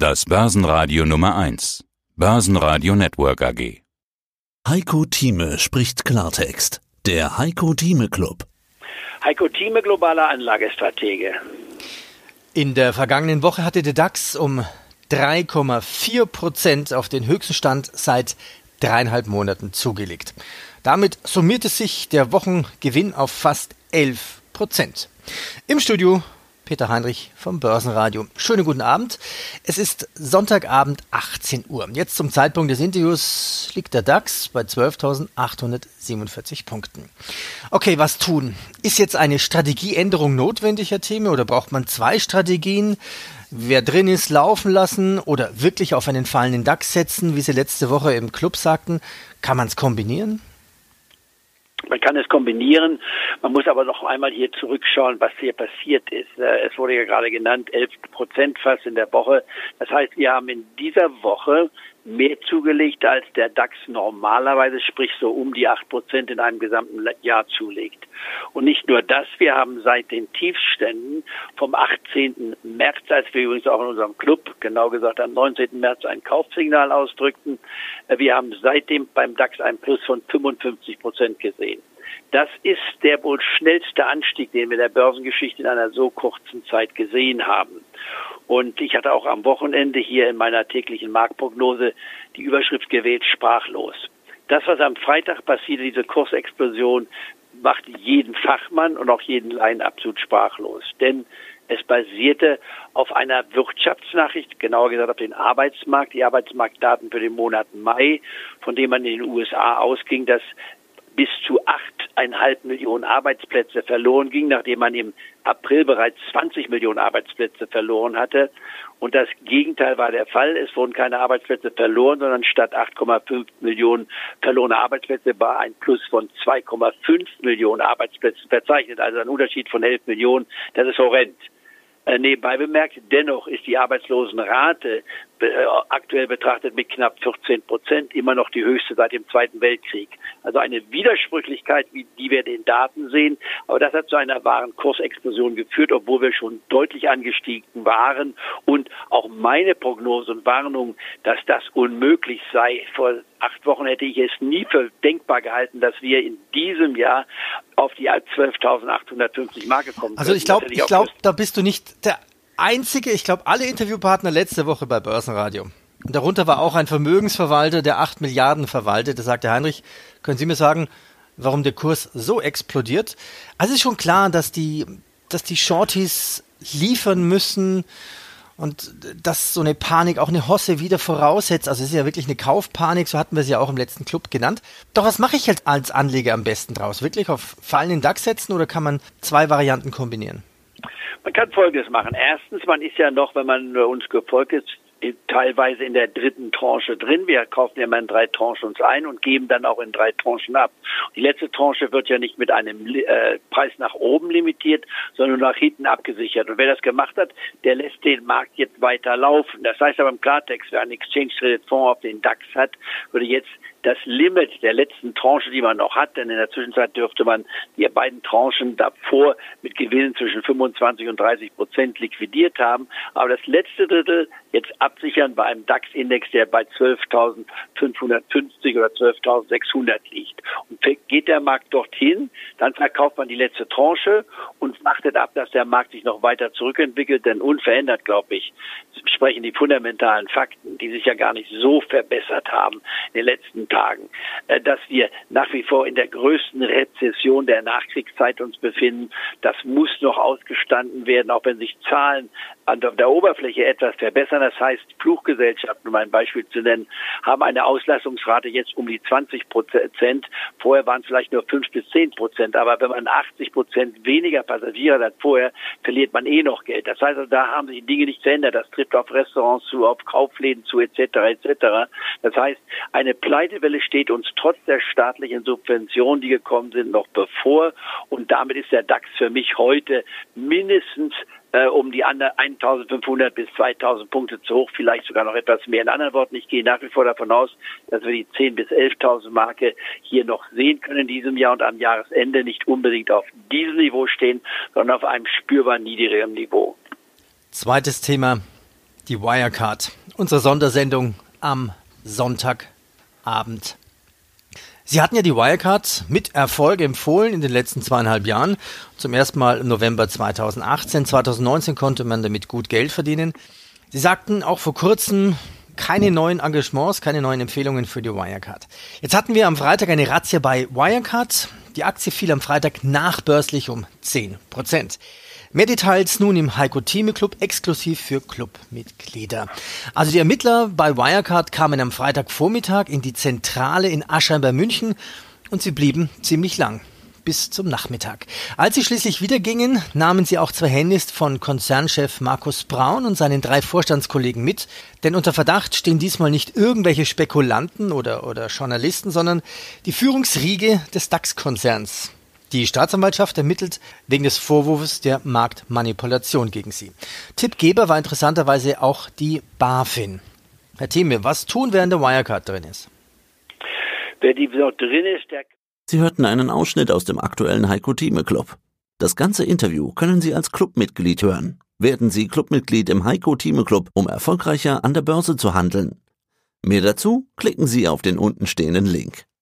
Das Börsenradio Nummer 1. Börsenradio Network AG. Heiko Thieme spricht Klartext. Der Heiko Thieme Club. Heiko Thieme, globaler Anlagestratege. In der vergangenen Woche hatte der DAX um 3,4 Prozent auf den höchsten Stand seit dreieinhalb Monaten zugelegt. Damit summierte sich der Wochengewinn auf fast 11 Prozent. Im Studio Peter Heinrich vom Börsenradio. Schönen guten Abend. Es ist Sonntagabend 18 Uhr. Jetzt zum Zeitpunkt des Interviews liegt der DAX bei 12.847 Punkten. Okay, was tun? Ist jetzt eine Strategieänderung notwendig, Herr Theme, oder braucht man zwei Strategien? Wer drin ist, laufen lassen oder wirklich auf einen fallenden DAX setzen, wie Sie letzte Woche im Club sagten? Kann man es kombinieren? Man kann es kombinieren. Man muss aber noch einmal hier zurückschauen, was hier passiert ist. Äh, es wurde ja gerade genannt, 11 Prozent fast in der Woche. Das heißt, wir haben in dieser Woche mehr zugelegt, als der DAX normalerweise, sprich so um die acht Prozent in einem gesamten Jahr zulegt. Und nicht nur das, wir haben seit den Tiefständen vom 18. März, als wir übrigens auch in unserem Club, genau gesagt am 19. März ein Kaufsignal ausdrückten, äh, wir haben seitdem beim DAX ein Plus von 55 Prozent gesehen. Das ist der wohl schnellste Anstieg, den wir in der Börsengeschichte in einer so kurzen Zeit gesehen haben. Und ich hatte auch am Wochenende hier in meiner täglichen Marktprognose die Überschrift gewählt, sprachlos. Das, was am Freitag passierte, diese Kursexplosion, macht jeden Fachmann und auch jeden Laien absolut sprachlos. Denn es basierte auf einer Wirtschaftsnachricht, genauer gesagt auf den Arbeitsmarkt, die Arbeitsmarktdaten für den Monat Mai, von dem man in den USA ausging, dass bis zu achteinhalb Millionen Arbeitsplätze verloren ging, nachdem man im April bereits 20 Millionen Arbeitsplätze verloren hatte. Und das Gegenteil war der Fall. Es wurden keine Arbeitsplätze verloren, sondern statt 8,5 Millionen verlorene Arbeitsplätze war ein Plus von 2,5 Millionen Arbeitsplätzen verzeichnet. Also ein Unterschied von 11 Millionen. Das ist horrend. Äh, nebenbei bemerkt, dennoch ist die Arbeitslosenrate aktuell betrachtet mit knapp 14 Prozent immer noch die höchste seit dem Zweiten Weltkrieg. Also eine Widersprüchlichkeit, wie die wir in den Daten sehen. Aber das hat zu einer wahren Kursexplosion geführt, obwohl wir schon deutlich angestiegen waren. Und auch meine Prognose und Warnung, dass das unmöglich sei, vor acht Wochen hätte ich es nie für denkbar gehalten, dass wir in diesem Jahr auf die 12.850 Marke kommen. Also ich glaube, ich glaube, da bist du nicht der einzige. Ich glaube, alle Interviewpartner letzte Woche bei Börsenradio. Darunter war auch ein Vermögensverwalter, der acht Milliarden verwaltet. Da sagte Heinrich, können Sie mir sagen, warum der Kurs so explodiert? Also ist schon klar, dass die, dass die Shorties liefern müssen und dass so eine Panik auch eine Hosse wieder voraussetzt. Also es ist ja wirklich eine Kaufpanik, so hatten wir sie ja auch im letzten Club genannt. Doch was mache ich halt als Anleger am besten draus? Wirklich auf fallenden DAX setzen oder kann man zwei Varianten kombinieren? Man kann Folgendes machen. Erstens, man ist ja noch, wenn man uns gefolgt ist, teilweise in der dritten Tranche drin. Wir kaufen ja immer in drei Tranchen uns ein und geben dann auch in drei Tranchen ab. Die letzte Tranche wird ja nicht mit einem äh, Preis nach oben limitiert, sondern nach hinten abgesichert. Und wer das gemacht hat, der lässt den Markt jetzt weiter laufen. Das heißt aber im Klartext, wer einen Exchange Traded Fonds auf den DAX hat, würde jetzt das Limit der letzten Tranche, die man noch hat, denn in der Zwischenzeit dürfte man die beiden Tranchen davor mit Gewinnen zwischen 25 und 30 Prozent liquidiert haben. Aber das letzte Drittel jetzt absichern bei einem DAX-Index, der bei 12.550 oder 12.600 liegt. Und geht der Markt dorthin, dann verkauft man die letzte Tranche und wartet ab, dass der Markt sich noch weiter zurückentwickelt, denn unverändert, glaube ich, sprechen die fundamentalen Fakten, die sich ja gar nicht so verbessert haben in den letzten Tagen, äh, dass wir nach wie vor in der größten Rezession der Nachkriegszeit uns befinden. Das muss noch ausgestanden werden, auch wenn sich Zahlen an der Oberfläche etwas verbessern. Das heißt, Fluggesellschaften, um ein Beispiel zu nennen, haben eine Auslassungsrate jetzt um die 20 Prozent. Vorher waren es vielleicht nur 5 bis 10 Prozent. Aber wenn man 80 Prozent weniger Passagiere hat vorher, verliert man eh noch Geld. Das heißt, also, da haben sich die Dinge nicht verändert. Das trifft auf Restaurants zu, auf Kaufläden zu, etc., etc. Das heißt, eine Pleitewelle steht uns trotz der staatlichen Subventionen, die gekommen sind, noch bevor. Und damit ist der DAX für mich heute mindestens äh, um die 1500 bis 2000 Punkte zu hoch, vielleicht sogar noch etwas mehr. In anderen Worten, ich gehe nach wie vor davon aus, dass wir die 10 bis 11.000 Marke hier noch sehen können in diesem Jahr und am Jahresende nicht unbedingt auf diesem Niveau stehen, sondern auf einem spürbar niedrigeren Niveau. Zweites Thema, die Wirecard, unsere Sondersendung am Sonntagabend. Sie hatten ja die Wirecard mit Erfolg empfohlen in den letzten zweieinhalb Jahren. Zum ersten Mal im November 2018. 2019 konnte man damit gut Geld verdienen. Sie sagten auch vor kurzem, keine neuen Engagements, keine neuen Empfehlungen für die Wirecard. Jetzt hatten wir am Freitag eine Razzia bei Wirecard. Die Aktie fiel am Freitag nachbörslich um 10 Prozent. Mehr Details nun im Heiko Thieme Club exklusiv für Clubmitglieder. Also die Ermittler bei Wirecard kamen am Freitagvormittag in die Zentrale in Aschheim bei München und sie blieben ziemlich lang bis zum Nachmittag. Als sie schließlich wieder gingen, nahmen sie auch zwei Handys von Konzernchef Markus Braun und seinen drei Vorstandskollegen mit, denn unter Verdacht stehen diesmal nicht irgendwelche Spekulanten oder, oder Journalisten, sondern die Führungsriege des DAX-Konzerns. Die Staatsanwaltschaft ermittelt wegen des Vorwurfs der Marktmanipulation gegen sie. Tippgeber war interessanterweise auch die BaFin. Herr Thieme, was tun, während der Wirecard drin ist? Wer die dort drin ist, der Sie hörten einen Ausschnitt aus dem aktuellen Heiko Thieme Club. Das ganze Interview können Sie als Clubmitglied hören. Werden Sie Clubmitglied im Heiko Thieme Club, um erfolgreicher an der Börse zu handeln. Mehr dazu klicken Sie auf den untenstehenden Link.